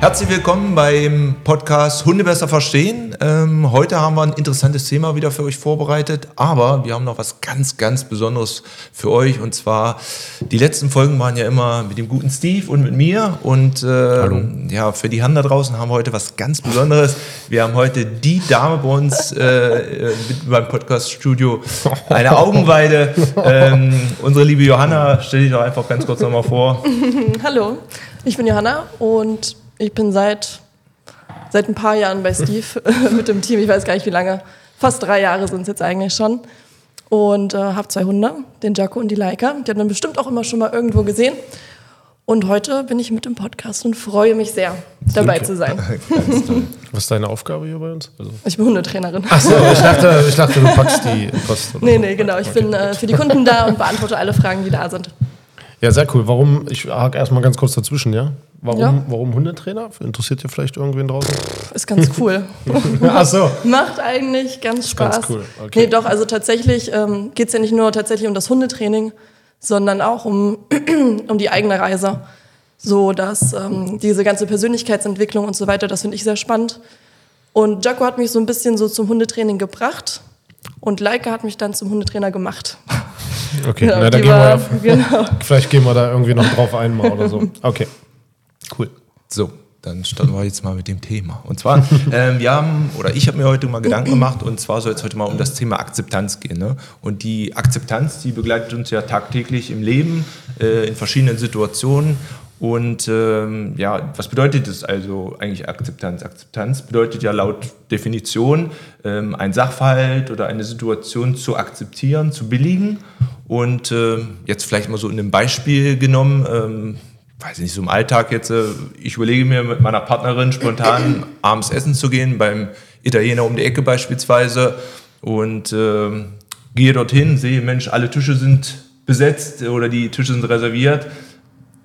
Herzlich willkommen beim Podcast Hunde besser verstehen. Ähm, heute haben wir ein interessantes Thema wieder für euch vorbereitet, aber wir haben noch was ganz, ganz Besonderes für euch. Und zwar, die letzten Folgen waren ja immer mit dem guten Steve und mit mir. Und äh, ja, für die Hand da draußen haben wir heute was ganz Besonderes. Wir haben heute die Dame bei uns äh, mit beim Podcast-Studio, eine Augenweide. Ähm, unsere liebe Johanna, stell dich doch einfach ganz kurz nochmal vor. Hallo, ich bin Johanna und ich bin seit, seit ein paar Jahren bei Steve mit dem Team. Ich weiß gar nicht wie lange. Fast drei Jahre sind es jetzt eigentlich schon. Und äh, habe zwei Hunde, den Jaco und die Laika. Die hat man bestimmt auch immer schon mal irgendwo gesehen. Und heute bin ich mit im Podcast und freue mich sehr, dabei zu sein. Was ist deine Aufgabe hier bei uns? Also ich bin Hundetrainerin. Achso, ich dachte, ich dachte, du packst die Post. Nee, nee, genau. Ich okay. bin äh, für die Kunden da und beantworte alle Fragen, die da sind. Ja, sehr cool. Warum, ich hake erstmal ganz kurz dazwischen, ja? Warum, ja. warum Hundetrainer? Interessiert ihr vielleicht irgendwen draußen? Ist ganz cool. Ach so. Macht eigentlich ganz Spaß. Ganz cool. Okay. Nee, doch, also tatsächlich ähm, geht es ja nicht nur tatsächlich um das Hundetraining, sondern auch um, um die eigene Reise. So, dass ähm, diese ganze Persönlichkeitsentwicklung und so weiter, das finde ich sehr spannend. Und Jaco hat mich so ein bisschen so zum Hundetraining gebracht und Leica hat mich dann zum Hundetrainer gemacht. Okay, genau, Na, da gehen wir, genau. vielleicht gehen wir da irgendwie noch drauf ein mal oder so. Okay, cool. So, dann starten wir jetzt mal mit dem Thema. Und zwar, ähm, wir haben, oder ich habe mir heute mal Gedanken gemacht, und zwar soll es heute mal um das Thema Akzeptanz gehen. Ne? Und die Akzeptanz, die begleitet uns ja tagtäglich im Leben, äh, in verschiedenen Situationen. Und ähm, ja, was bedeutet das also eigentlich Akzeptanz? Akzeptanz bedeutet ja laut Definition, ähm, ein Sachverhalt oder eine Situation zu akzeptieren, zu billigen. Und äh, jetzt vielleicht mal so in einem Beispiel genommen, ähm, weiß nicht, so im Alltag jetzt, äh, ich überlege mir mit meiner Partnerin spontan abends essen zu gehen, beim Italiener um die Ecke beispielsweise. Und äh, gehe dorthin, sehe, Mensch, alle Tische sind besetzt oder die Tische sind reserviert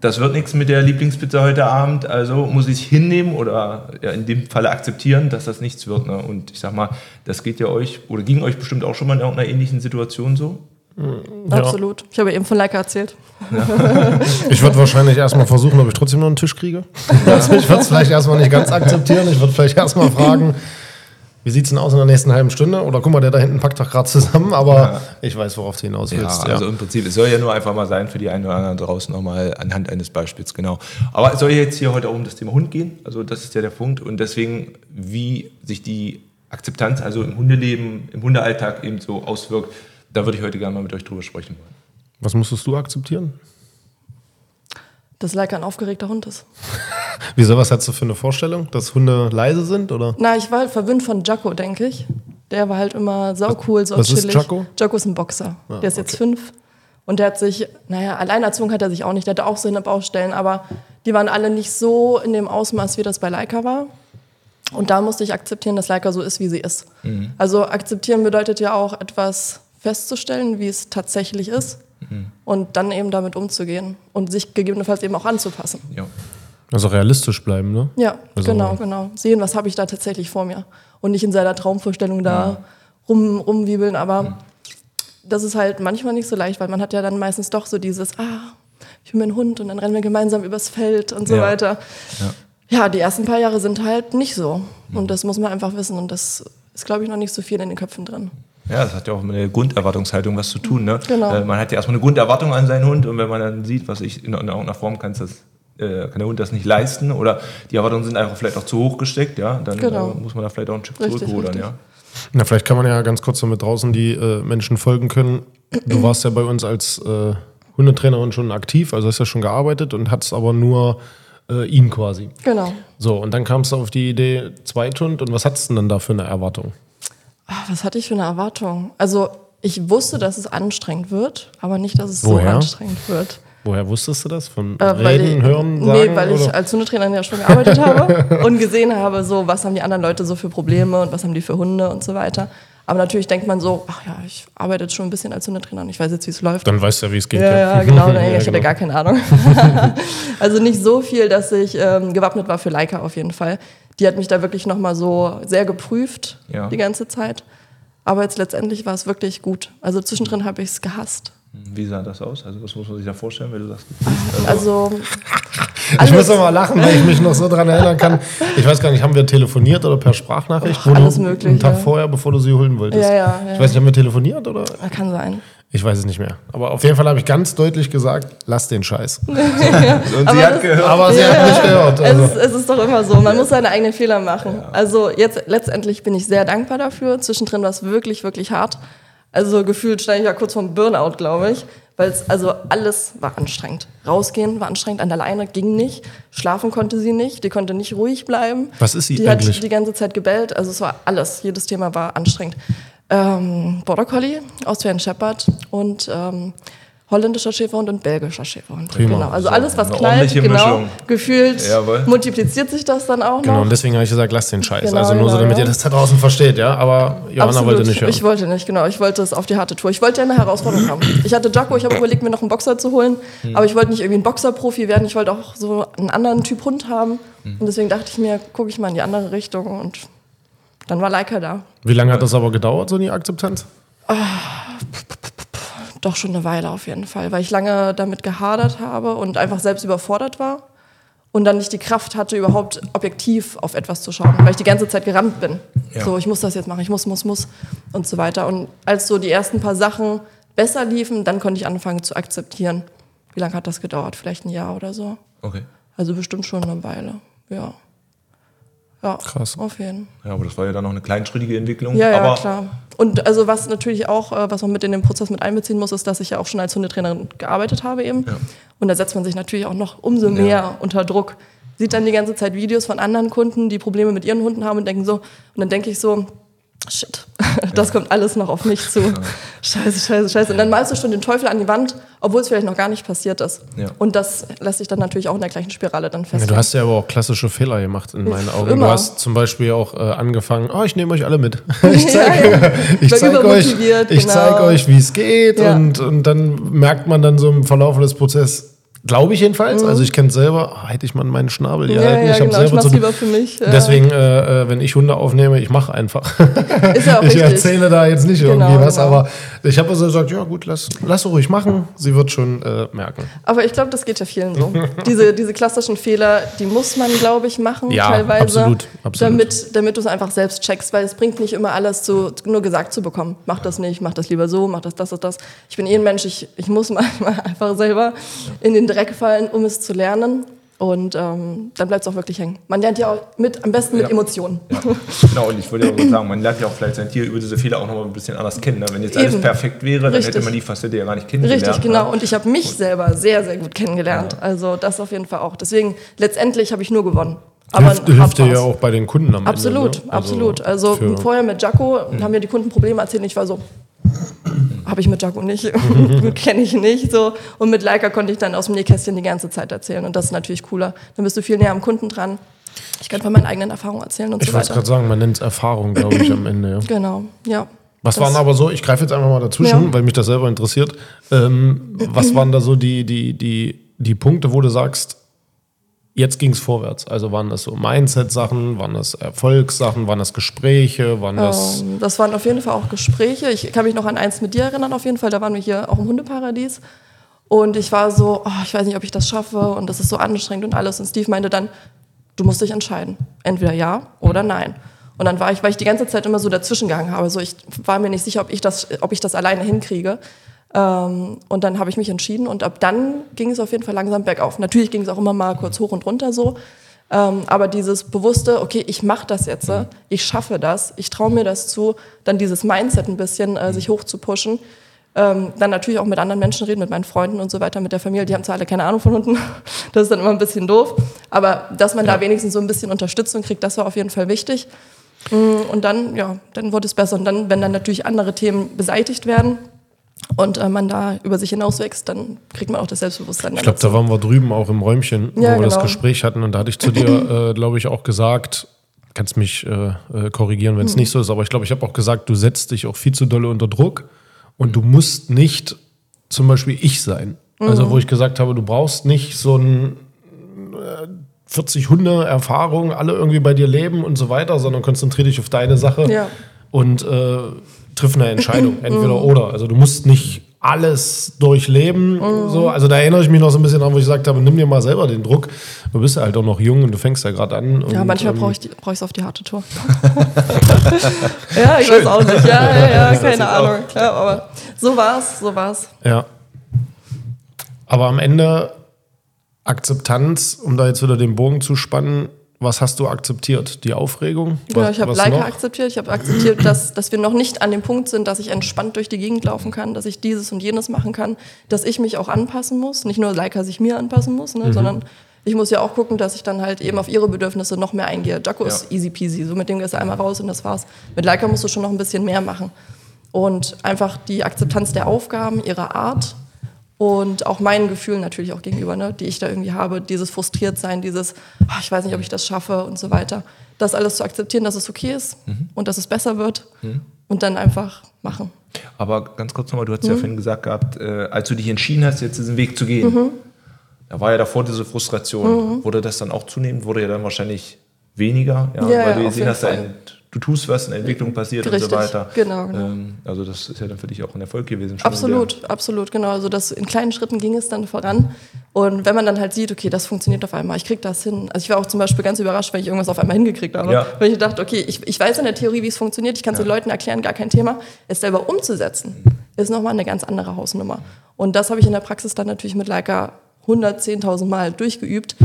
das wird nichts mit der Lieblingspizza heute Abend, also muss ich hinnehmen oder ja, in dem Falle akzeptieren, dass das nichts wird. Ne? Und ich sag mal, das geht ja euch oder ging euch bestimmt auch schon mal in irgendeiner ähnlichen Situation so? Ja. Absolut. Ich habe eben von Leica erzählt. Ja. ich würde wahrscheinlich erstmal versuchen, ob ich trotzdem noch einen Tisch kriege. Also ich würde es vielleicht erstmal nicht ganz akzeptieren. Ich würde vielleicht erstmal fragen, wie sieht es denn aus in der nächsten halben Stunde? Oder guck mal, der da hinten packt doch gerade zusammen, aber ja. ich weiß, worauf du hinaus willst. Ja, also im Prinzip, es soll ja nur einfach mal sein für die einen oder anderen draußen nochmal anhand eines Beispiels, genau. Aber es soll jetzt hier heute auch um das Thema Hund gehen, also das ist ja der Punkt. Und deswegen, wie sich die Akzeptanz also im Hundeleben, im Hundealltag eben so auswirkt, da würde ich heute gerne mal mit euch drüber sprechen wollen. Was musstest du akzeptieren? dass Leica ein aufgeregter Hund ist. Wieso, was hast du für eine Vorstellung? Dass Hunde leise sind, oder? Na, ich war halt verwöhnt von Jaco, denke ich. Der war halt immer saucool, so was chillig. Was ist Jaco? Jaco ist ein Boxer. Ah, der ist jetzt fünf. Und der hat sich, naja, alleinerzogen hat er sich auch nicht. Der hatte auch seine Baustellen, aber die waren alle nicht so in dem Ausmaß, wie das bei Leica war. Und da musste ich akzeptieren, dass Leica so ist, wie sie ist. Mhm. Also akzeptieren bedeutet ja auch etwas festzustellen, wie es tatsächlich ist mhm. und dann eben damit umzugehen und sich gegebenenfalls eben auch anzupassen. Ja. Also realistisch bleiben, ne? Ja, also genau, genau. Sehen, was habe ich da tatsächlich vor mir und nicht in seiner Traumvorstellung da ja. rum, rumwiebeln, aber mhm. das ist halt manchmal nicht so leicht, weil man hat ja dann meistens doch so dieses, ah, ich bin mein Hund und dann rennen wir gemeinsam übers Feld und so ja. weiter. Ja. ja. die ersten paar Jahre sind halt nicht so und mhm. das muss man einfach wissen und das ist, glaube ich, noch nicht so viel in den Köpfen drin. Ja, das hat ja auch mit der Grunderwartungshaltung was zu tun. Ne? Genau. Äh, man hat ja erstmal eine Grunderwartung an seinen Hund und wenn man dann sieht, was ich in, in irgendeiner Form kann, das, äh, kann der Hund das nicht leisten oder die Erwartungen sind einfach vielleicht auch zu hoch gesteckt, ja, dann genau. äh, muss man da vielleicht auch ein Stück zurückrudern, ja. Na, vielleicht kann man ja ganz kurz damit draußen die äh, Menschen folgen können. Du warst ja bei uns als äh, Hundetrainerin schon aktiv, also hast ja schon gearbeitet und hast aber nur äh, ihn quasi. Genau. So, und dann kamst du auf die Idee Zweithund und was hattest du denn dann da für eine Erwartung? Ah, was hatte ich für eine Erwartung? Also ich wusste, dass es anstrengend wird, aber nicht, dass es Woher? so anstrengend wird. Woher wusstest du das? Von Äh, weil Reden, ich, Hören, Nee, Sagen? weil ich oder? als Hundetrainerin ja schon gearbeitet habe und gesehen habe, so was haben die anderen Leute so für Probleme und was haben die für Hunde und so weiter. Aber natürlich denkt man so, ach ja, ich arbeite jetzt schon ein bisschen als Hundetrainer und ich weiß jetzt, wie es läuft. Dann weißt du ja, wie es geht. Ja, ja, genau. Nee, Ja, ich hatte genau. gar keine Ahnung. also nicht so viel, dass ich ähm, gewappnet war für Leica auf jeden Fall. Die hat mich da wirklich nochmal so sehr geprüft Ja. die ganze Zeit. Aber jetzt letztendlich war es wirklich gut. Also zwischendrin habe ich es gehasst. Wie sah das aus? Also was muss man sich da vorstellen, wenn du sagst? Also Ich muss doch mal lachen, weil ich mich noch so dran erinnern kann. Ich weiß gar nicht, haben wir telefoniert oder per Sprachnachricht? Och, alles du Mögliche. einen Tag vorher, bevor du sie holen wolltest. Ja, ja, ja. Ich weiß nicht, haben wir telefoniert oder? kann sein. Ich weiß es nicht mehr. Aber auf jeden Fall habe ich ganz deutlich gesagt, lass den Scheiß. Und sie hat gehört. Aber sie hat nicht gehört. Es, Also. ist, es ist doch immer so, man muss seine eigenen Fehler machen. Also jetzt letztendlich bin ich sehr dankbar dafür. Zwischendrin war es wirklich, wirklich hart. Also gefühlt stand ich ja kurz vorm Burnout, glaube ich. Weil es, also alles war anstrengend. Rausgehen war anstrengend, an der Leine ging nicht. Schlafen konnte sie nicht, die konnte nicht ruhig bleiben. Was ist sie die eigentlich? hat die ganze Zeit gebellt, also es war alles. Jedes Thema war anstrengend. Ähm, Border Collie, Austrian Shepherd und ähm, holländischer Schäferhund und belgischer Schäferhund. Prima. Genau. Also alles, was knallt, genau, gefühlt Jawohl. multipliziert sich das dann auch Genau, noch. und deswegen habe ich gesagt, lass den Scheiß. Genau, also nur so, genau, damit ja. ihr das da draußen versteht, ja. Aber Johanna Absolut. wollte nicht hören. Ich wollte nicht, genau. Ich wollte es auf die harte Tour. Ich wollte ja eine Herausforderung haben. Ich hatte Jacko, ich habe überlegt, mir noch einen Boxer zu holen. Hm. Aber ich wollte nicht irgendwie ein Boxerprofi werden. Ich wollte auch so einen anderen Typ Hund haben. Hm. Und deswegen dachte ich mir, gucke ich mal in die andere Richtung. Und dann war Leica da. Wie lange hat das aber gedauert, so die Akzeptanz? Doch schon eine Weile auf jeden Fall, weil ich lange damit gehadert habe und einfach selbst überfordert war und dann nicht die Kraft hatte, überhaupt objektiv auf etwas zu schauen, weil ich die ganze Zeit gerannt bin. Ja. So, ich muss das jetzt machen, ich muss, muss, muss und so weiter. Und als so die ersten paar Sachen besser liefen, dann konnte ich anfangen zu akzeptieren. Wie lange hat das gedauert? Vielleicht ein Jahr oder so. Okay. Also bestimmt schon eine Weile, ja. Ja, Krass. auf jeden Fall. Ja, aber das war ja dann noch eine kleinschrittige Entwicklung. Ja, ja, klar. Und also was natürlich auch, äh, was man mit in den Prozess mit einbeziehen muss, ist, dass ich ja auch schon als Hundetrainerin gearbeitet habe eben. Ja. Und da setzt man sich natürlich auch noch umso mehr unter Druck. Sieht dann die ganze Zeit Videos von anderen Kunden, die Probleme mit ihren Hunden haben und denken so, und dann denke ich so, shit, das kommt alles noch auf mich zu. Scheiße, scheiße, scheiße. Und dann malst du schon den Teufel an die Wand, obwohl es vielleicht noch gar nicht passiert ist. Ja. Und das lässt sich dann natürlich auch in der gleichen Spirale dann Ja, fest. du hast ja aber auch klassische Fehler gemacht in meinen Augen. Immer. Du hast zum Beispiel auch äh, angefangen, oh, ich nehme euch alle mit. Ich zeige Ja, ja. zeig euch, übermotiviert, ich genau. zeig euch, wie es geht. Ja. Und, und dann merkt man dann so im Verlauf des Prozesses, glaube ich jedenfalls, also ich kenne selber, ah, hätte ich mal meinen Schnabel hier Mhm. ja, halten. ja, ich genau. Ich selber zu, lieber für mich. äh, Deswegen, äh, äh, wenn ich Hunde aufnehme, ich mache einfach. ist ja auch ich richtig. erzähle da jetzt nicht irgendwie Genau, was, genau. aber ich habe also gesagt, ja gut, lass, lass ruhig machen. Sie wird schon äh, merken. Aber ich glaube, das geht ja vielen so. diese, diese klassischen Fehler, die muss man, glaube ich, machen Ja, teilweise. absolut, absolut. Damit, damit du es einfach selbst checkst, weil es bringt nicht immer alles zu, nur gesagt zu bekommen. Mach das nicht, mach das lieber so, mach das, das und das. Ich bin eh ein Mensch, ich, ich muss manchmal einfach selber in den Dreck fallen, um es zu lernen. Und ähm, dann bleibt es auch wirklich hängen. Man lernt ja auch mit, am besten mit Ja. Emotionen. Ja, genau, und ich wollte ja auch sagen, man lernt ja auch vielleicht sein Tier über diese Fehler auch noch mal ein bisschen anders kennen. Ne? Wenn jetzt alles Eben. perfekt wäre, dann Richtig. hätte man die Facette ja gar nicht kennengelernt. Richtig, genau. Ne? Und ich habe mich selber sehr, sehr gut kennengelernt. Also das auf jeden Fall auch. Deswegen, letztendlich habe ich nur gewonnen. Aber hilft, hilft dir ja auch bei den Kunden am Absolut, Ende. ne? absolut. Also für- vorher mit Jaco haben mir die Kunden Probleme erzählt und ich war so, habe ich mit Jaco nicht, kenne ich nicht. So. Und mit Leica konnte ich dann aus dem Nähkästchen die ganze Zeit erzählen und das ist natürlich cooler. Dann bist du viel näher am Kunden dran. Ich kann von meinen eigenen Erfahrungen erzählen und Ich so wollte weiter. gerade sagen, man nennt es Erfahrung, glaube ich, am Ende. Ja. Genau, ja. Was Das- waren aber so, ich greife jetzt einfach mal dazwischen, Ja. weil mich das selber interessiert. Ähm, was waren da so die, die, die, die Punkte, wo du sagst, jetzt ging es vorwärts? Also waren das so Mindset-Sachen, waren das Erfolgssachen, waren das Gespräche, waren das. Ähm, das waren auf jeden Fall auch Gespräche. Ich kann mich noch an eins mit dir erinnern, auf jeden Fall. Da waren wir hier auch im Hundeparadies. Und ich war so, oh, ich weiß nicht, ob ich das schaffe und das ist so anstrengend und alles. Und Steve meinte dann, du musst dich entscheiden. Entweder ja oder nein. Und dann war ich, weil ich die ganze Zeit immer so dazwischen gegangen habe. So, ich war mir nicht sicher, ob ich das, ob ich das alleine hinkriege. Ähm, und dann habe ich mich entschieden und ab dann ging es auf jeden Fall langsam bergauf. Natürlich ging es auch immer mal kurz hoch und runter so. Ähm, aber dieses bewusste, okay, ich mache das jetzt, äh, ich schaffe das, ich traue mir das zu, dann dieses Mindset ein bisschen äh, sich hoch zu pushen, Ähm, dann natürlich auch mit anderen Menschen reden, mit meinen Freunden und so weiter, mit der Familie. Die haben zwar alle keine Ahnung von Hunden, das ist dann immer ein bisschen doof. Aber dass man ja. da wenigstens so ein bisschen Unterstützung kriegt, das war auf jeden Fall wichtig. Mm, und dann, ja, dann wurde es besser. Und dann, wenn dann natürlich andere Themen beseitigt werden, und äh, man da über sich hinauswächst, dann kriegt man auch das Selbstbewusstsein. Ich glaube, da waren wir drüben auch im Räumchen, wo ja, wir genau. das Gespräch hatten. Und da hatte ich zu dir, äh, glaube ich, auch gesagt, kannst mich äh, äh korrigieren, wenn es mhm. nicht so ist, aber ich glaube, ich habe auch gesagt, du setzt dich auch viel zu dolle unter Druck und du musst nicht zum Beispiel ich sein. Mhm. Also, wo ich gesagt habe, du brauchst nicht so ein 40 äh, Hunde Erfahrung, alle irgendwie bei dir leben und so weiter, sondern konzentriere dich auf deine Sache ja. und äh, triff eine Entscheidung, entweder mhm. oder. Also du musst nicht alles durchleben. Mhm. So. Also da erinnere ich mich noch so ein bisschen an, wo ich gesagt habe, nimm dir mal selber den Druck. Du bist ja halt auch noch jung und du fängst ja gerade an. Ja, und, manchmal ähm, brauche ich es auf die harte Tour. ja, ich Schön. weiß auch nicht. Ja, ja, ja keine Ahnung. Ja, aber so war's, so war's. Ja. Aber am Ende Akzeptanz, um da jetzt wieder den Bogen zu spannen, was hast du akzeptiert? Die Aufregung? Ja, ich habe Leica noch? akzeptiert. Ich habe akzeptiert, dass, dass wir noch nicht an dem Punkt sind, dass ich entspannt durch die Gegend laufen kann, dass ich dieses und jenes machen kann, dass ich mich auch anpassen muss. Nicht nur Leica sich mir anpassen muss, ne, mhm. sondern ich muss ja auch gucken, dass ich dann halt eben auf ihre Bedürfnisse noch mehr eingehe. Jaco ja. ist easy peasy. So mit dem gehst du einmal raus und das war's. Mit Leica musst du schon noch ein bisschen mehr machen. Und einfach die Akzeptanz der Aufgaben, ihrer Art und auch meinen Gefühlen natürlich auch gegenüber, ne, die ich da irgendwie habe, dieses frustriert sein, dieses, ach, ich weiß nicht, ob ich das schaffe und so weiter. Das alles zu akzeptieren, dass es okay ist mhm. und dass es besser wird mhm. und dann einfach machen. Aber ganz kurz nochmal, du hast mhm. ja vorhin gesagt gehabt, äh, als du dich entschieden hast, jetzt diesen Weg zu gehen, mhm. da war ja davor diese Frustration. Mhm. Wurde das dann auch zunehmend, wurde ja dann wahrscheinlich weniger, ja, ja weil du gesehen hast, ein du tust was, eine Entwicklung passiert Richtig, und so weiter. Genau, genau. Ähm, also das ist ja dann für dich auch ein Erfolg gewesen. absolut, absolut, genau. Also das in kleinen Schritten ging es dann voran. Und wenn man dann halt sieht, okay, das funktioniert auf einmal, ich krieg das hin. Also ich war auch zum Beispiel ganz überrascht, wenn ich irgendwas auf einmal hingekriegt habe. Ja. Wenn ich dachte, okay, ich, ich weiß in der Theorie, wie es funktioniert, ich kann es ja. den Leuten erklären, gar kein Thema. Es selber umzusetzen, ist nochmal eine ganz andere Hausnummer. Und das habe ich in der Praxis dann natürlich mit Leica 110.000 Mal durchgeübt.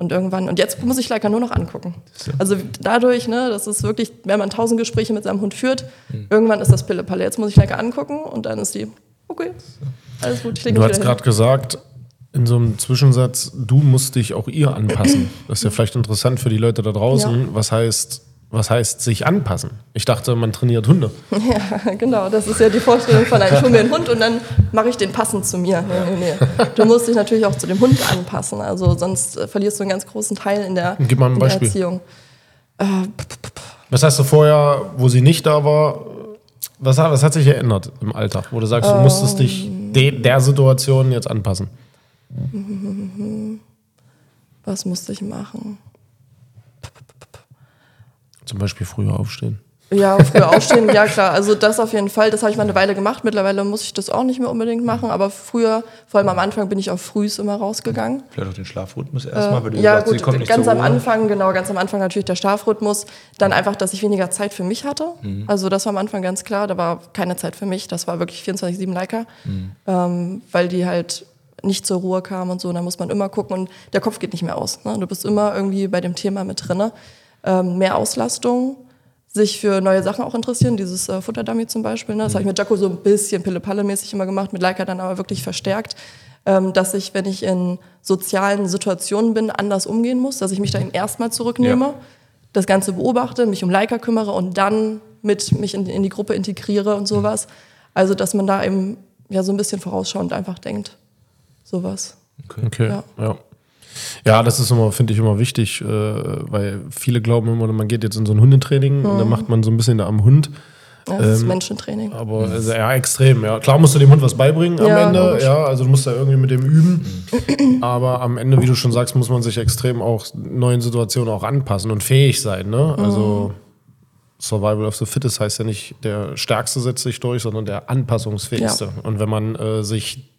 Und irgendwann, und jetzt muss ich Leica nur noch angucken. Also dadurch, ne, das ist wirklich, wenn man tausend Gespräche mit seinem Hund führt, mhm. irgendwann ist das Pille-Palle. Jetzt muss ich Leica angucken und dann ist die, okay, alles gut. Ich du hast gerade gesagt, in so einem Zwischensatz, du musst dich auch ihr anpassen. Das ist ja vielleicht interessant für die Leute da draußen. Ja. Was heißt, was heißt sich anpassen? Ich dachte, man trainiert Hunde. Ja, genau. Das ist ja die Vorstellung von einem, ich hole mir einen Hund und dann mache ich den passend zu mir. Nee, nee, nee. Du musst dich natürlich auch zu dem Hund anpassen. Also sonst äh, verlierst du einen ganz großen Teil in der, Gib mal ein Beispiel. Erziehung. Äh, was hast du vorher, wo sie nicht da war, was, was hat sich geändert im Alltag, wo du sagst, du musstest dich ähm. de, der Situation jetzt anpassen? Was musste ich machen? Zum Beispiel früher aufstehen. Ja, früher aufstehen, ja klar. Also das auf jeden Fall, das habe ich mal eine Weile gemacht. Mittlerweile muss ich das auch nicht mehr unbedingt machen. Aber früher, vor allem am Anfang, bin ich auch frühs immer rausgegangen. Vielleicht auch den Schlafrhythmus erstmal, weil du ja, sagst, gut, ganz am Anfang, genau, ganz am Anfang natürlich der Schlafrhythmus. Dann einfach, dass ich weniger Zeit für mich hatte. Mhm. Also das war am Anfang ganz klar. Da war keine Zeit für mich. Das war wirklich 24-7 Leica. Mhm. Ähm, weil die halt nicht zur Ruhe kam und so. Da muss man immer gucken und der Kopf geht nicht mehr aus. Ne? Du bist immer irgendwie bei dem Thema mit drinne ähm, mehr Auslastung, sich für neue Sachen auch interessieren, dieses äh, Futterdummy zum Beispiel. Ne? Das mhm. habe ich mit Jaco so ein bisschen Pille-Palle-mäßig immer gemacht, mit Leica dann aber wirklich verstärkt, ähm, dass ich, wenn ich in sozialen Situationen bin, anders umgehen muss, dass ich mich da eben erstmal zurücknehme, ja. das Ganze beobachte, mich um Leica kümmere und dann mit mich in, in die Gruppe integriere und sowas. Also, dass man da eben ja so ein bisschen vorausschauend einfach denkt. Sowas. Okay, okay. Ja. ja. Ja, das ist immer, finde ich, immer wichtig, äh, weil viele glauben immer, man geht jetzt in so ein Hundetraining mhm. und dann mhm. macht man so ein bisschen da am Hund. Ja, das ist ähm, Menschentraining. Aber also, ja, extrem, ja. Klar musst du dem Hund was beibringen am ja, Ende, logisch. ja, also du musst da irgendwie mit dem üben. Aber am Ende, wie du schon sagst, muss man sich extrem auch neuen Situationen auch anpassen und fähig sein, ne? Also mhm. Survival of the Fittest heißt ja nicht, der Stärkste setzt sich durch, sondern der Anpassungsfähigste. Ja. Und wenn man äh, sich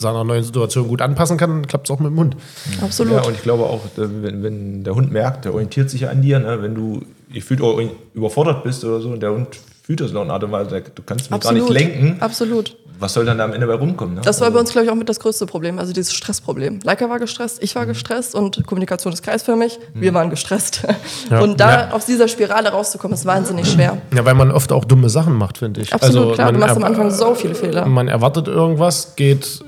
seiner neuen Situation gut anpassen kann, dann klappt es auch mit dem Hund. Absolut. Ja, und ich glaube auch, wenn, wenn der Hund merkt, der orientiert sich an dir, ne, wenn du gefühlt überfordert bist oder so und der Hund fühlt das in einer Art und Weise, du kannst mich Absolut. gar nicht lenken. Absolut. Was soll dann da am Ende bei rumkommen? Ne? Das war Also- bei uns, glaube ich, auch mit das größte Problem, also dieses Stressproblem. Leica war gestresst, ich war gestresst und Kommunikation ist kreisförmig, wir waren gestresst. Ja. Und da Ja. aus dieser Spirale rauszukommen, ist wahnsinnig schwer. Ja, weil man oft auch dumme Sachen macht, finde ich. Also Absolut, klar, du man machst am Anfang so viele Fehler. Man erwartet irgendwas, geht,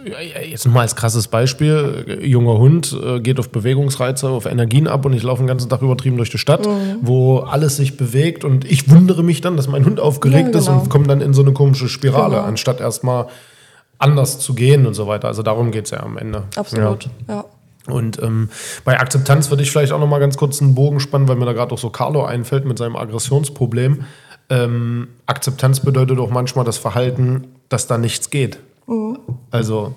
jetzt mal als krasses Beispiel, junger Hund äh, geht auf Bewegungsreize, auf Energien ab und ich laufe den ganzen Tag übertrieben durch die Stadt, Mhm. wo alles sich bewegt und ich wundere mich dann, dass mein Hund aufgeregt Ja, ist genau. und komme dann in so eine komische Spirale, Genau. anstatt erstmal anders zu gehen und so weiter. Also darum geht es ja am Ende. Absolut, Ja. ja. Und ähm, bei Akzeptanz würde ich vielleicht auch noch mal ganz kurz einen Bogen spannen, weil mir da gerade auch so Carlo einfällt mit seinem Aggressionsproblem. Ähm, Akzeptanz bedeutet auch manchmal das Verhalten, dass da nichts geht. Also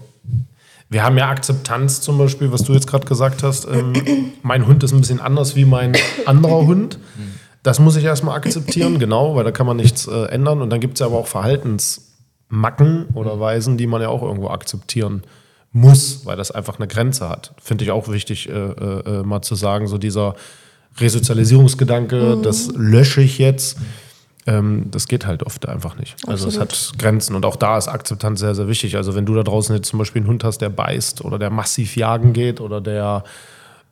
wir haben ja Akzeptanz zum Beispiel, was du jetzt gerade gesagt hast. Ähm, mein Hund ist ein bisschen anders wie mein anderer Hund. Das muss ich erstmal akzeptieren, genau, weil da kann man nichts äh, ändern. Und dann gibt es ja aber auch Verhaltensmacken oder Weisen, die man ja auch irgendwo akzeptieren muss, weil das einfach eine Grenze hat. Finde ich auch wichtig, äh, äh, äh, mal zu sagen, so dieser Resozialisierungsgedanke, das lösche ich jetzt. Ähm, das geht halt oft einfach nicht. Also es hat Grenzen und auch da ist Akzeptanz sehr, sehr wichtig. Also wenn du da draußen jetzt zum Beispiel einen Hund hast, der beißt oder der massiv jagen geht oder der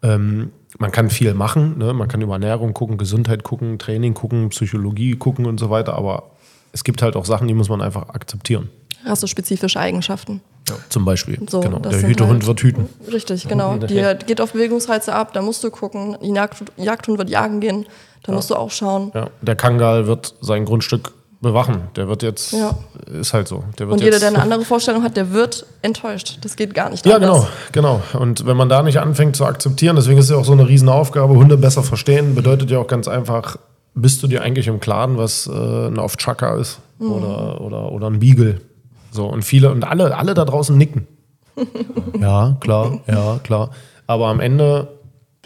ähm, man kann viel machen, ne? man kann über Ernährung gucken, Gesundheit gucken, Training gucken, Psychologie gucken und so weiter, aber es gibt halt auch Sachen, die muss man einfach akzeptieren. Rassespezifische Eigenschaften. Zum Beispiel. So, genau. Der Hütehund halt- wird hüten. Richtig, genau. der Die geht auf Bewegungsreize ab, da musst du gucken. Jagd, Jagdhund wird jagen gehen, da musst du auch schauen. Ja. Der Kangal wird sein Grundstück bewachen. Der wird jetzt, Ja. ist halt so. Der wird Und jeder, der eine andere Vorstellung hat, der wird enttäuscht. Das geht gar nicht Ja, anders. genau, genau. Und wenn man da nicht anfängt zu akzeptieren, deswegen ist ja auch so eine Riesenaufgabe, Hunde besser verstehen, bedeutet ja auch ganz einfach, bist du dir eigentlich im Klaren, was äh, ein Off-Trucker ist Mhm. oder, oder, oder ein Beagle. So, und viele, und alle, alle da draußen nicken. ja, klar, ja, klar. Aber am Ende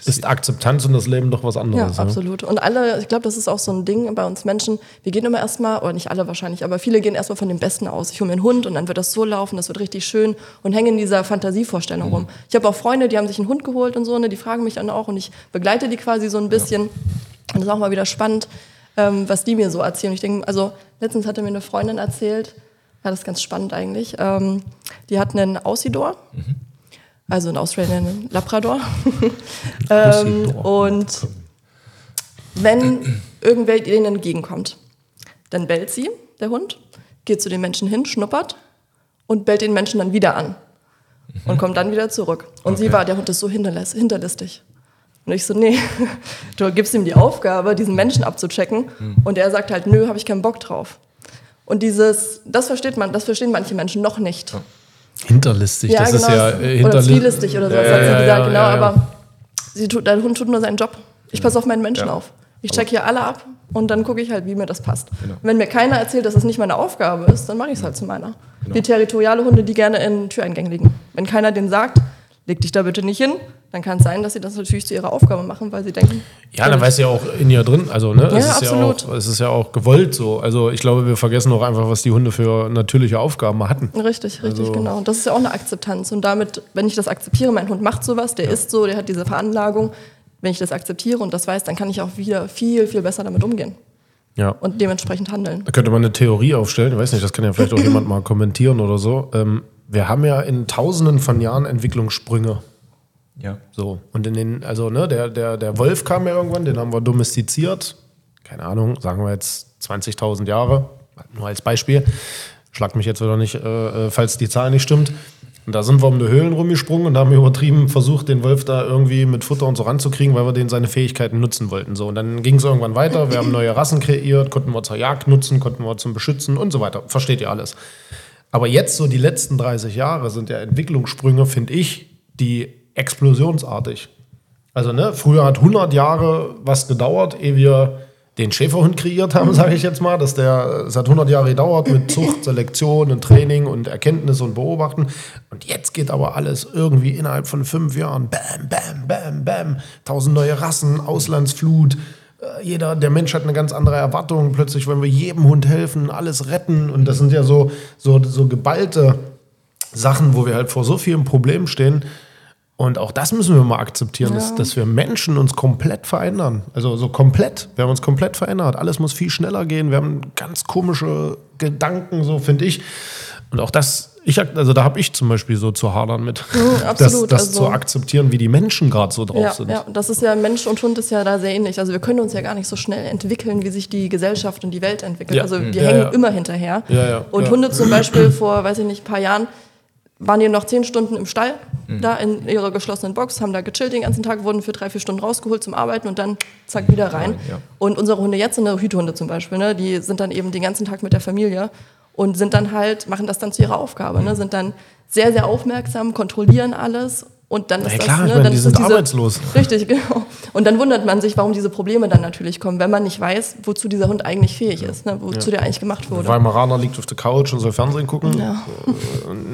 ist Akzeptanz und das Leben doch was Ja, anderes. ne? absolut. Und alle, ich glaube, das ist auch so ein Ding bei uns Menschen. Wir gehen immer erstmal, oder nicht alle wahrscheinlich, aber viele gehen erstmal von dem Besten aus. Ich hole mir einen Hund und dann wird das so laufen, das wird richtig schön und hängen in dieser Fantasievorstellung rum. Ich habe auch Freunde, die haben sich einen Hund geholt und so, ne, die fragen mich dann auch und ich begleite die quasi so ein bisschen. Und das ist auch mal wieder spannend, ähm, was die mir so erzählen. Ich denke, also letztens hatte mir eine Freundin erzählt, ja, das ist ganz spannend eigentlich. Ähm, die hat einen Aussidor, also einen Australian Labrador. ähm, und wenn irgendwer denen entgegenkommt, dann bellt sie, der Hund, geht zu den Menschen hin, schnuppert und bellt den Menschen dann wieder an und kommt dann wieder zurück. Und sie Okay. war, der Hund ist so hinterlistig. Und ich so, nee, du gibst ihm die Aufgabe, diesen Menschen abzuchecken und er sagt halt, nö, habe ich keinen Bock drauf. Und dieses, das versteht man, das verstehen manche Menschen noch nicht. Hinterlistig, das ist ja äh, oder zwielichtig oder so, Ja, hat sie ja, gesagt, ja, genau, ja, ja. aber sie tut, der Hund tut nur seinen Job. Ich passe auf meinen Menschen Ja. auf. Ich check hier alle ab und dann gucke ich halt, wie mir das passt. Genau. Wenn mir keiner erzählt, dass es nicht meine Aufgabe ist, dann mache ich es halt zu meiner. Genau. Die territoriale Hunde, die gerne in Türeingängen liegen. Wenn keiner denen sagt, leg dich da bitte nicht hin, dann kann es sein, dass sie das natürlich zu ihrer Aufgabe machen, weil sie denken. Ja, dann weiß sie ja auch in ihr drin. Also, ne, Ja, es, ist absolut. Ja auch, es ist ja auch gewollt so. Also, ich glaube, wir vergessen auch einfach, was die Hunde für natürliche Aufgaben hatten. Richtig, richtig, Also- genau. Und das ist ja auch eine Akzeptanz. Und damit, wenn ich das akzeptiere, mein Hund macht sowas, der ist so, der hat diese Veranlagung. Wenn ich das akzeptiere und das weiß, dann kann ich auch wieder viel, viel besser damit umgehen Ja. und dementsprechend handeln. Da könnte man eine Theorie aufstellen. Ich weiß nicht, das kann ja vielleicht auch jemand mal kommentieren oder so. Ähm, wir haben ja in tausenden von Jahren Entwicklungssprünge. Ja. So. Und in den, also, ne, der, der, der Wolf kam ja irgendwann, den haben wir domestiziert. Keine Ahnung, sagen wir jetzt 20.000 Jahre. Nur als Beispiel. Schlag mich jetzt wieder nicht, äh, äh, falls die Zahl nicht stimmt. Und da sind wir um die Höhlen rumgesprungen und haben übertrieben versucht, den Wolf da irgendwie mit Futter und so ranzukriegen, weil wir den seine Fähigkeiten nutzen wollten. So, und dann ging es irgendwann weiter. Wir haben neue Rassen kreiert, konnten wir zur Jagd nutzen, konnten wir zum Beschützen und so weiter. Versteht ihr alles? Aber jetzt so die letzten 30 Jahre sind ja Entwicklungssprünge, finde ich, die explosionsartig. Also ne, früher hat 100 Jahre was gedauert, ehe wir den Schäferhund kreiert haben, sage ich jetzt mal. Dass der, es hat 100 Jahre gedauert mit Zucht, Selektion und Training und Erkenntnis und Beobachten. Und jetzt geht aber alles irgendwie innerhalb von fünf Jahren. Bam, bam, bam, bam. Tausend neue Rassen, Auslandsflut. Äh, Jeder, der Mensch hat eine ganz andere Erwartung. Plötzlich wollen wir jedem Hund helfen, alles retten. Und das sind ja so, so, so geballte Sachen, wo wir halt vor so vielen Problemen stehen. Und auch das müssen wir mal akzeptieren, dass, dass wir Menschen uns komplett verändern. Also so komplett. Wir haben uns komplett verändert. Alles muss viel schneller gehen. Wir haben ganz komische Gedanken, so finde ich. Und auch das, ich, also da habe ich zum Beispiel so zu hadern mit, das, absolut, das also- zu akzeptieren, wie die Menschen gerade so drauf Ja, sind. ja, das ist ja Mensch und Hund ist ja da sehr ähnlich. Also wir können uns ja gar nicht so schnell entwickeln, wie sich die Gesellschaft und die Welt entwickelt. Ja. Also wir Ja, hängen ja. immer hinterher. Ja, ja, Und ja. Hunde zum Beispiel vor, weiß ich nicht, ein paar Jahren waren die noch zehn Stunden im Stall, Mhm. da in ihrer geschlossenen Box, haben da gechillt den ganzen Tag, wurden für drei, vier Stunden rausgeholt zum Arbeiten und dann zack wieder rein. ja. Und unsere Hunde jetzt sind Hüthunde zum Beispiel, ne? die sind dann eben den ganzen Tag mit der Familie und sind dann halt, machen das dann zu ihrer Aufgabe, ne? sind dann sehr, sehr aufmerksam, kontrollieren alles und dann ist Ja, das, klar, ich ne, meine, dann die sind das diese, arbeitslos. Richtig, genau. Und dann wundert man sich, warum diese Probleme dann natürlich kommen, wenn man nicht weiß, wozu dieser Hund eigentlich fähig ist, ne? wozu der eigentlich gemacht wurde. Weimaraner liegt auf der Couch und soll Fernsehen gucken. Ja.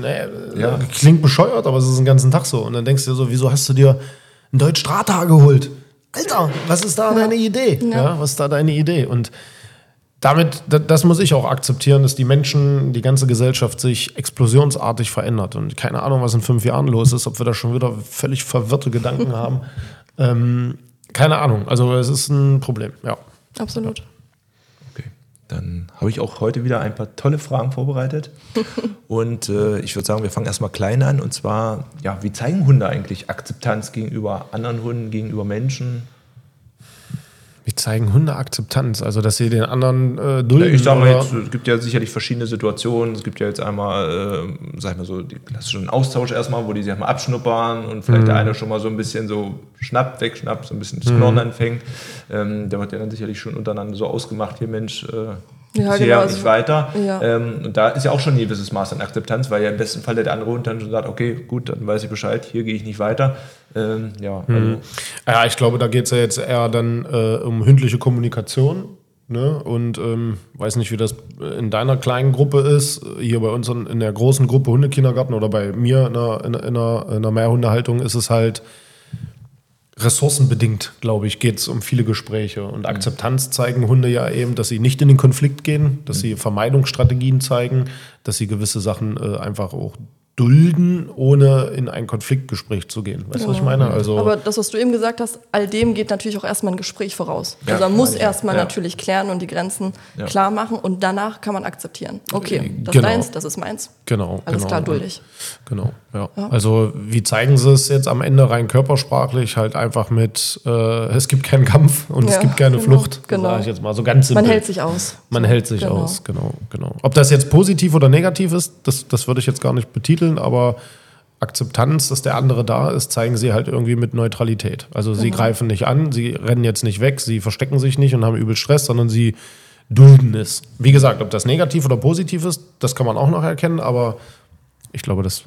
Nee, Ja. Klingt bescheuert, aber es ist den ganzen Tag so. Und dann denkst du dir so, wieso hast du dir einen Deutsch Strata geholt? Alter, was ist da deine Idee? Ja. was ist da deine Idee? Und damit, da- das muss ich auch akzeptieren, dass die Menschen, die ganze Gesellschaft sich explosionsartig verändert. Und keine Ahnung, was in fünf Jahren los ist, ob wir da schon wieder völlig verwirrte Gedanken haben. Ähm, keine Ahnung. Also es ist ein Problem, ja. Absolut. Okay. Dann habe ich auch heute wieder ein paar tolle Fragen vorbereitet. und äh, ich würde sagen, wir fangen erstmal klein an. Und zwar, ja, wie zeigen Hunde eigentlich Akzeptanz gegenüber anderen Hunden, gegenüber Menschen? Wie zeigen Hunde Akzeptanz? Also, dass sie den anderen äh, dulden? Ich sage mal jetzt, es gibt ja sicherlich verschiedene Situationen. Es gibt ja jetzt einmal, äh, sag ich mal so, die klassischen Austausch erstmal, wo die sich erstmal abschnuppern und vielleicht Mhm. der eine schon mal so ein bisschen so schnappt, wegschnappt, so ein bisschen das Knorren anfängt. Ähm, da wird ja dann sicherlich schon untereinander so ausgemacht, hier Mensch, äh, Ja, bisher genau, und nicht also- weiter. Ja. Ähm, und da ist ja auch schon ein gewisses Maß an Akzeptanz, weil ja im besten Fall der andere Hund dann schon sagt, okay, gut, dann weiß ich Bescheid, hier gehe ich nicht weiter. Ähm, ja, Mhm. also, Ja, ich glaube, da geht es ja jetzt eher dann äh, um hündliche Kommunikation. Ne? Und ähm, weiß nicht, wie das in deiner kleinen Gruppe ist. Hier bei uns in, in der großen Gruppe Hundekindergarten oder bei mir in einer, in, in einer, in einer Mehrhundehaltung ist es halt ressourcenbedingt, glaube ich, geht es um viele Gespräche. Und Akzeptanz zeigen Hunde ja eben, dass sie nicht in den Konflikt gehen, dass sie Vermeidungsstrategien zeigen, dass sie gewisse Sachen äh, einfach auch dulden, ohne in ein Konfliktgespräch zu gehen. Weißt du, was ich meine? Also, Aber das, was du eben gesagt hast, all dem geht natürlich auch erstmal ein Gespräch voraus. Ja, also man muss ja, erstmal ja. natürlich klären und die Grenzen Ja. klar machen und danach kann man akzeptieren. Okay, das Genau. ist deins, das ist meins. Genau. Alles genau. klar, duldig. Genau, ja. Also wie zeigen sie es jetzt am Ende rein körpersprachlich? Halt einfach mit, äh, es gibt keinen Kampf und es Ja, gibt keine genau, Flucht, genau. sage ich jetzt mal so ganz simpel. Man hält sich aus. Man hält sich Genau. aus, genau, genau. Ob das jetzt positiv oder negativ ist, das, das würde ich jetzt gar nicht betiteln, aber Akzeptanz, dass der andere da ist, zeigen sie halt irgendwie mit Neutralität. Also sie greifen nicht an, sie rennen jetzt nicht weg, sie verstecken sich nicht und haben übel Stress, sondern sie dulden es. Wie gesagt, ob das negativ oder positiv ist, das kann man auch noch erkennen, aber ich glaube, das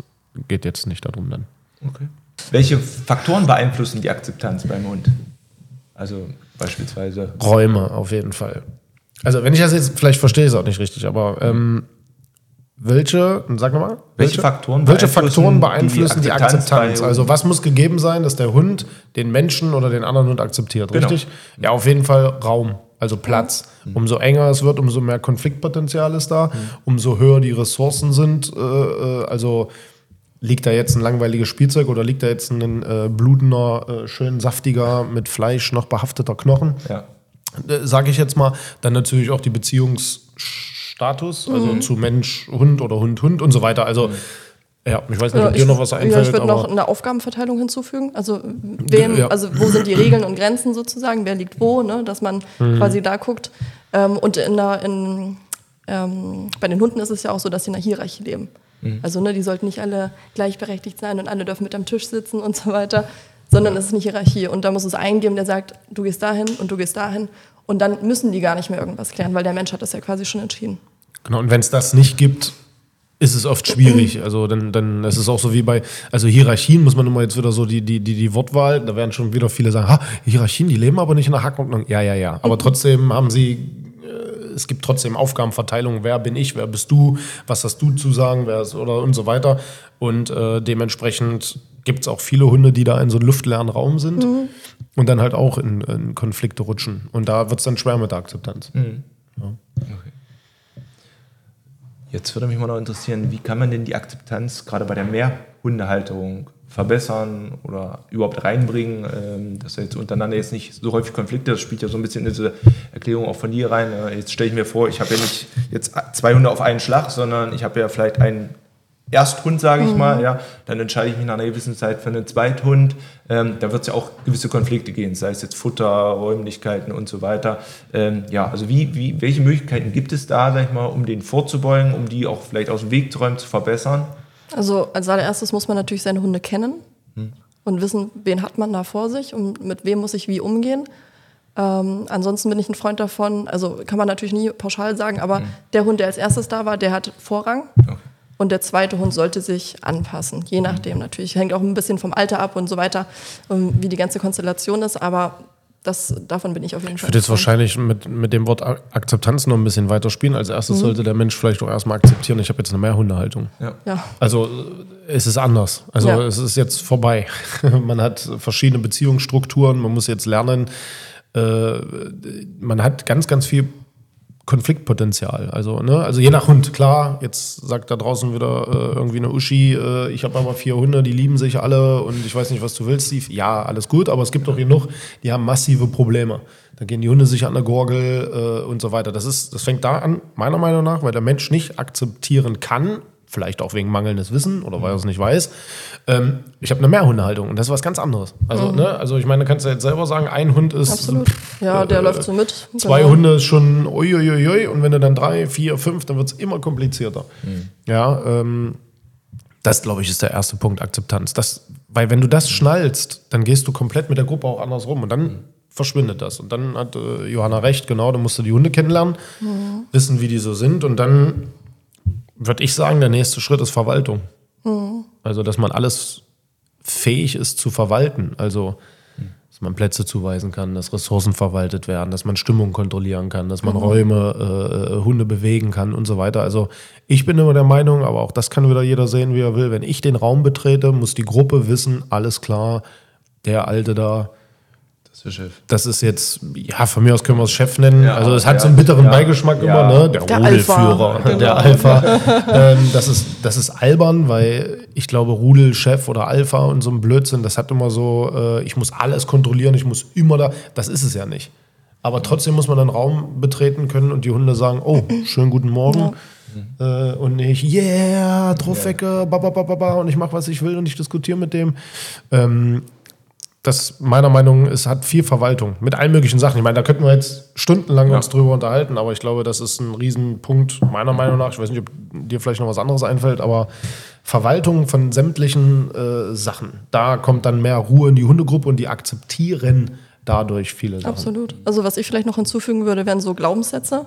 geht jetzt nicht darum dann. okay. Welche Faktoren beeinflussen die Akzeptanz beim Hund? Also beispielsweise Räume auf jeden Fall. Also wenn ich das jetzt, vielleicht verstehe ich es auch nicht richtig, aber ähm, welche, sag nochmal, Welche Faktoren welche beeinflussen Faktoren die beeinflussen die Akzeptanz Akzeptanz? bei- Also was muss gegeben sein, dass der Hund den Menschen oder den anderen Hund akzeptiert, Genau. richtig? Ja, auf jeden Fall Raum, also Platz. Umso enger es wird, umso mehr Konfliktpotenzial ist da, umso höher die Ressourcen sind. Äh, äh, also liegt da jetzt ein langweiliges Spielzeug oder liegt da jetzt ein äh, blutender, äh, schön saftiger, mit Fleisch noch behafteter Knochen? ja. sage ich jetzt mal, dann natürlich auch die Beziehungsstatus, also Mhm. zu Mensch, Hund oder Hund, Hund und so weiter. Also, ja, ich weiß nicht, Ja, ob dir noch was ja, einfällt. ich würde noch eine Aufgabenverteilung hinzufügen. Also wem, Ja. also wo sind die Regeln und Grenzen sozusagen, wer liegt wo, ne? dass man Mhm. quasi da guckt. Ähm, und in der, in, ähm, bei den Hunden ist es ja auch so, dass sie in einer Hierarchie leben. Mhm. Also ne, die sollten nicht alle gleichberechtigt sein und alle dürfen mit am Tisch sitzen und so weiter, sondern es ist eine Hierarchie. Und da muss es einen geben, der sagt, du gehst dahin und du gehst dahin. Und dann müssen die gar nicht mehr irgendwas klären, weil der Mensch hat das ja quasi schon entschieden. genau, und wenn es das nicht gibt, ist es oft schwierig. Also dann, dann ist es auch so wie bei, also Hierarchien muss man immer jetzt wieder so die, die, die, die Wortwahl, da werden schon wieder viele sagen, ha, Hierarchien, die leben aber nicht in der Hackordnung. Ja, ja, ja. Aber trotzdem haben sie, es gibt trotzdem Aufgabenverteilung, wer bin ich, wer bist du, was hast du zu sagen, wer ist, oder und so weiter. Und äh, dementsprechend gibt es auch viele Hunde, die da in so einem luftleeren Raum sind und dann halt auch in, in Konflikte rutschen. Und da wird es dann schwer mit der Akzeptanz. Jetzt würde mich mal noch interessieren, wie kann man denn die Akzeptanz gerade bei der Mehrhundehalterung verbessern oder überhaupt reinbringen, ähm, dass jetzt untereinander jetzt nicht so häufig Konflikte, das spielt ja so ein bisschen in diese Erklärung auch von dir rein. Äh, jetzt stelle ich mir vor, ich habe ja nicht jetzt zwei Hunde auf einen Schlag, sondern ich habe ja vielleicht einen Ersthund, sage ich mhm. mal, ja, dann entscheide ich mich nach einer gewissen Zeit für einen Zweithund. Ähm, da wird es ja auch gewisse Konflikte gehen, sei es jetzt Futter, Räumlichkeiten und so weiter. Ähm, ja, also wie, wie, welche Möglichkeiten gibt es da, sag ich mal, um den vorzubeugen, um die auch vielleicht aus dem Weg zu räumen, zu verbessern? Also als allererstes muss man natürlich seine Hunde kennen hm. und wissen, wen hat man da vor sich und mit wem muss ich wie umgehen. Ähm, ansonsten bin ich ein Freund davon, also kann man natürlich nie pauschal sagen, aber hm. der Hund, der als erstes da war, der hat Vorrang. Okay. Und der zweite Hund sollte sich anpassen, je nachdem natürlich. Hängt auch ein bisschen vom Alter ab und so weiter, ähm, wie die ganze Konstellation ist. Aber das, davon bin ich auf jeden Fall. Ich würde jetzt wahrscheinlich mit, mit dem Wort Akzeptanz noch ein bisschen weiter spielen. Als erstes mhm. sollte der Mensch vielleicht auch erstmal akzeptieren, ich habe jetzt eine Mehrhundehaltung. Ja. ja. Also es ist anders. Also ja. es ist jetzt vorbei. man hat verschiedene Beziehungsstrukturen, man muss jetzt lernen. Äh, man hat ganz, ganz viel Konfliktpotenzial. Also, ne, also je nach Hund, klar, jetzt sagt da draußen wieder äh, irgendwie eine Uschi, äh, ich habe aber vier Hunde, die lieben sich alle und ich weiß nicht, was du willst, Steve. Ja, alles gut, aber es gibt auch genug, die haben massive Probleme. Da gehen die Hunde sich an der Gurgel äh, und so weiter. Das, ist, das fängt da an, meiner Meinung nach, weil der Mensch nicht akzeptieren kann, vielleicht auch wegen mangelndes Wissen oder weil er es nicht weiß. Ähm, ich habe eine Mehrhundehaltung und das ist was ganz anderes. Also, mhm. ne, also ich meine, kannst du jetzt selber sagen, ein Hund ist. Absolut. Ja, der äh, läuft so mit. Zwei genau. Hunde ist schon uiuiui und wenn du dann drei, vier, fünf, dann wird es immer komplizierter. Mhm. Ja, ähm, das glaube ich ist der erste Punkt, Akzeptanz. Das, weil wenn du das schnallst, dann gehst du komplett mit der Gruppe auch anders rum und dann mhm. verschwindet das. Und dann hat äh, Johanna recht, genau, dann musst du die Hunde kennenlernen, mhm. wissen, wie die so sind und dann würde ich sagen, der nächste Schritt ist Verwaltung. Mhm. Also, dass man alles fähig ist zu verwalten. Also, dass man Plätze zuweisen kann, dass Ressourcen verwaltet werden, dass man Stimmung kontrollieren kann, dass man mhm. Räume, äh, äh, Hunde bewegen kann und so weiter. Also ich bin immer der Meinung, aber auch das kann wieder jeder sehen, wie er will. Wenn ich den Raum betrete, muss die Gruppe wissen, alles klar, der Alte da, der Chef. Das ist jetzt, ja, von mir aus können wir es Chef nennen. Ja, also es hat ja, so einen bitteren ja, Beigeschmack immer, ne? Der, der Rudelführer, Alpha. der Alpha. ähm, das, ist, das ist albern, weil ich glaube, Rudelchef oder Alpha und so ein Blödsinn, das hat immer so, äh, ich muss alles kontrollieren, ich muss immer da. Das ist es ja nicht. Aber trotzdem muss man einen Raum betreten können und die Hunde sagen, oh, schönen guten Morgen. Äh, und nicht, yeah, Druffecke, ba, ba, ba, ba, und ich mache, was ich will und ich diskutiere mit dem. Ähm, das meiner Meinung nach es hat viel Verwaltung mit allen möglichen Sachen. Ich meine, da könnten wir jetzt stundenlang ja. uns drüber unterhalten, aber ich glaube, das ist ein Riesenpunkt meiner Meinung nach. Ich weiß nicht, ob dir vielleicht noch was anderes einfällt, aber Verwaltung von sämtlichen äh, Sachen. Da kommt dann mehr Ruhe in die Hundegruppe und die akzeptieren dadurch viele Sachen. Absolut. Also was ich vielleicht noch hinzufügen würde, wären so Glaubenssätze,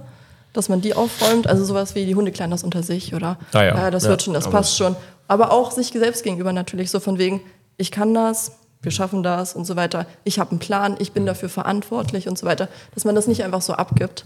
dass man die aufräumt. Also sowas wie die Hunde klein das unter sich oder ah ja. äh, das ja, wird schon, das passt schon. Aber auch sich selbst gegenüber natürlich so von wegen, ich kann das, wir schaffen das und so weiter. Ich habe einen Plan, ich bin dafür verantwortlich und so weiter. Dass man das nicht einfach so abgibt.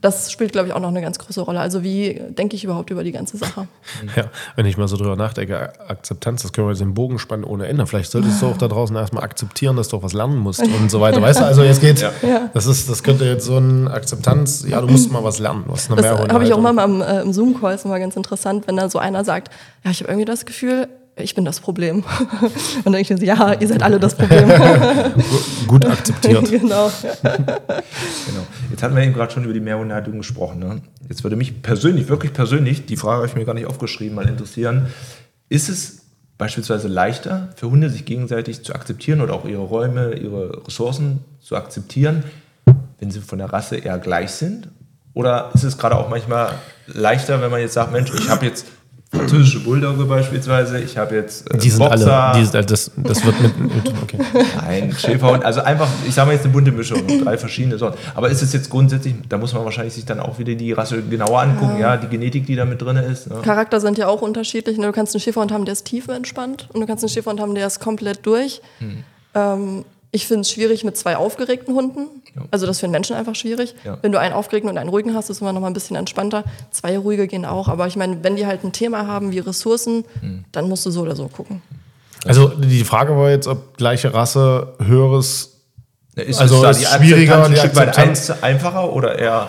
Das spielt, glaube ich, auch noch eine ganz große Rolle. Also wie denke ich überhaupt über die ganze Sache? Ja, wenn ich mal so drüber nachdenke, Akzeptanz, das können wir jetzt im Bogen spannen ohne Ende. Vielleicht solltest du auch da draußen erstmal akzeptieren, dass du auch was lernen musst und so weiter. Weißt du, also jetzt geht's, ja. das, ist, das könnte jetzt so ein Akzeptanz, ja, du musst mal was lernen. Was eine das habe ich auch mal im, äh, im Zoom-Call, ist immer ganz interessant, wenn da so einer sagt, ja, ich habe irgendwie das Gefühl, ich bin das Problem. Und dann denke ich mir, ja, ihr seid alle das Problem. Gut akzeptiert. genau. genau. Jetzt hatten wir eben gerade schon über die Mehrhundehaltung gesprochen. Ne? Jetzt würde mich persönlich, wirklich persönlich, die Frage habe ich mir gar nicht aufgeschrieben, mal interessieren. Ist es beispielsweise leichter für Hunde, sich gegenseitig zu akzeptieren oder auch ihre Räume, ihre Ressourcen zu akzeptieren, wenn sie von der Rasse eher gleich sind? Oder ist es gerade auch manchmal leichter, wenn man jetzt sagt, Mensch, ich habe jetzt französische Bulldogge beispielsweise. Ich habe jetzt äh, die sind Boxer. alle, die sind, das, das wird mit, mit okay. Nein, Schäferhund, also einfach, ich sage mal jetzt eine bunte Mischung, drei verschiedene Sorten. Aber ist es jetzt grundsätzlich, da muss man wahrscheinlich sich dann auch wieder die Rasse genauer angucken, ja, ja die Genetik, die da mit drin ist. Ne? Charakter sind ja auch unterschiedlich. Du kannst einen Schäferhund haben, der ist tiefenentspannt und du kannst einen Schäferhund haben, der ist komplett durch. Hm. Ähm, ich finde es schwierig mit zwei aufgeregten Hunden. Ja. Also das für einen Menschen einfach schwierig. Ja. Wenn du einen aufgeregten und einen ruhigen hast, ist es immer noch mal ein bisschen entspannter. Zwei ruhige gehen auch. Aber ich meine, wenn die halt ein Thema haben wie Ressourcen, mhm. dann musst du so oder so gucken. Also die Frage war jetzt, ob gleiche Rasse höheres, ist also da die schwieriger, ein Stück weit einfacher oder eher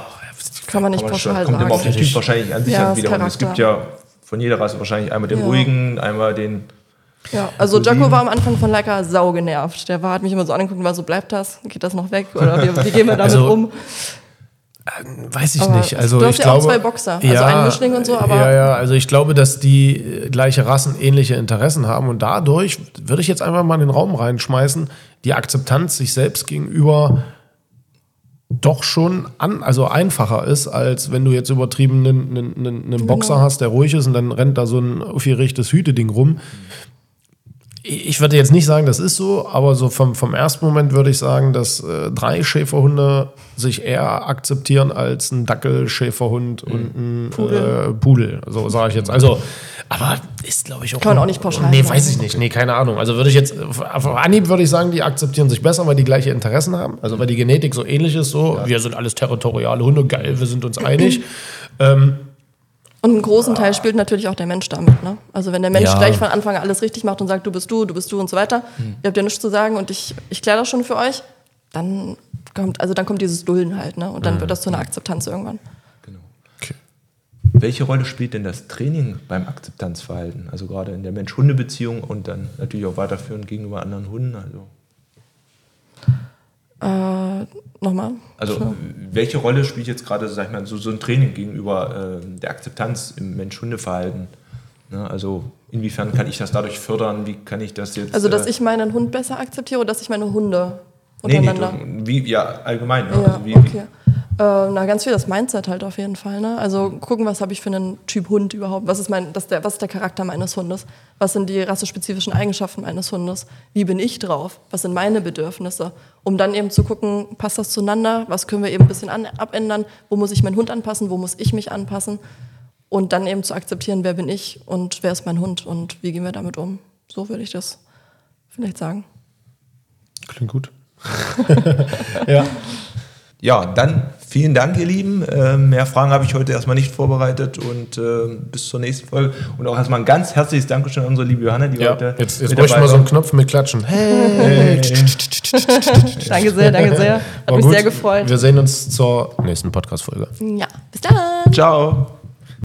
kann man nicht kann man pauschal sagen. Kommt immer auf den Typ wahrscheinlich an sich ja, an wiederum. Es gibt ja von jeder Rasse wahrscheinlich einmal den ja. ruhigen, einmal den Ja, also Jacko war am Anfang von Leica sau genervt. Der war, hat mich immer so angeguckt und war so, bleibt das? Geht das noch weg? Oder wie, wie gehen wir damit Also, um? Weiß ich Aber nicht. Also du ich hast ja auch glaube, zwei Boxer, also einen Mischling und so, aber- ja, ja. Also ich glaube, dass die äh, gleiche Rassen ähnliche Interessen haben und dadurch würde ich jetzt einfach mal in den Raum reinschmeißen, die Akzeptanz sich selbst gegenüber doch schon an, also einfacher ist, als wenn du jetzt übertrieben einen, einen, einen, einen Boxer Genau. hast, der ruhig ist und dann rennt da so ein aufgerechtes Hüteding rum. Ich würde jetzt nicht sagen, das ist so, aber so vom, vom ersten Moment würde ich sagen, dass äh, drei Schäferhunde sich eher akzeptieren als ein Dackel, Schäferhund und ein Pudel. Äh, Pudel. So sage ich jetzt. Also, aber ist, glaube ich, auch. Kann man auch nicht pauschal Nee, weiß ich nicht. Nee, keine Ahnung. Also würde ich jetzt, auf Anhieb würde ich sagen, die akzeptieren sich besser, weil die gleiche Interessen haben. Also weil die Genetik so ähnlich ist, so, wir sind alles territoriale Hunde, geil, wir sind uns einig. Und einen großen Teil spielt natürlich auch der Mensch damit. Ne? Also wenn der Mensch Ja. gleich von Anfang an alles richtig macht und sagt, du bist du, du bist du und so weiter, ihr habt ja nichts zu sagen und ich, ich kläre das schon für euch, dann kommt, also dann kommt dieses Dulden halt, ne? Und dann wird das zu einer Akzeptanz irgendwann. Genau. Welche Rolle spielt denn das Training beim Akzeptanzverhalten? Also gerade in der Mensch-Hunde-Beziehung und dann natürlich auch weiterführend gegenüber anderen Hunden. Also, Äh, nochmal. also welche Rolle spielt jetzt gerade, sag ich mal, so, so ein Training gegenüber ähm, der Akzeptanz im Mensch-Hunde-Verhalten? Ne? Also inwiefern kann ich das dadurch fördern? Wie kann ich das jetzt? Also dass äh, ich meinen Hund besser akzeptiere oder dass ich meine Hunde nee, nee, untereinander. du- wie, ja, allgemein. Ja, also wie, okay. Äh, na, ganz viel das Mindset halt auf jeden Fall. Ne? Also gucken, was habe ich für einen Typ Hund überhaupt? Was ist, mein, das der, was ist der Charakter meines Hundes? Was sind die rassespezifischen Eigenschaften meines Hundes? Wie bin ich drauf? Was sind meine Bedürfnisse? Um dann eben zu gucken, passt das zueinander? Was können wir eben ein bisschen an, abändern? Wo muss ich meinen Hund anpassen? Wo muss ich mich anpassen? Und dann eben zu akzeptieren, wer bin ich und wer ist mein Hund und wie gehen wir damit um? So würde ich das vielleicht sagen. Klingt gut. ja. Ja, dann vielen Dank, ihr Lieben. Ähm, mehr Fragen habe ich heute erstmal nicht vorbereitet und ähm, bis zur nächsten Folge. Und auch erstmal ein ganz herzliches Dankeschön an unsere liebe Johanna, die ja. heute Jetzt, jetzt bräuchte mal so einen Knopf mit Klatschen. Hey. Danke sehr, danke sehr. Hat War mich gut. sehr gefreut. Wir sehen uns zur nächsten Podcast-Folge. Ja, bis dann. Ciao.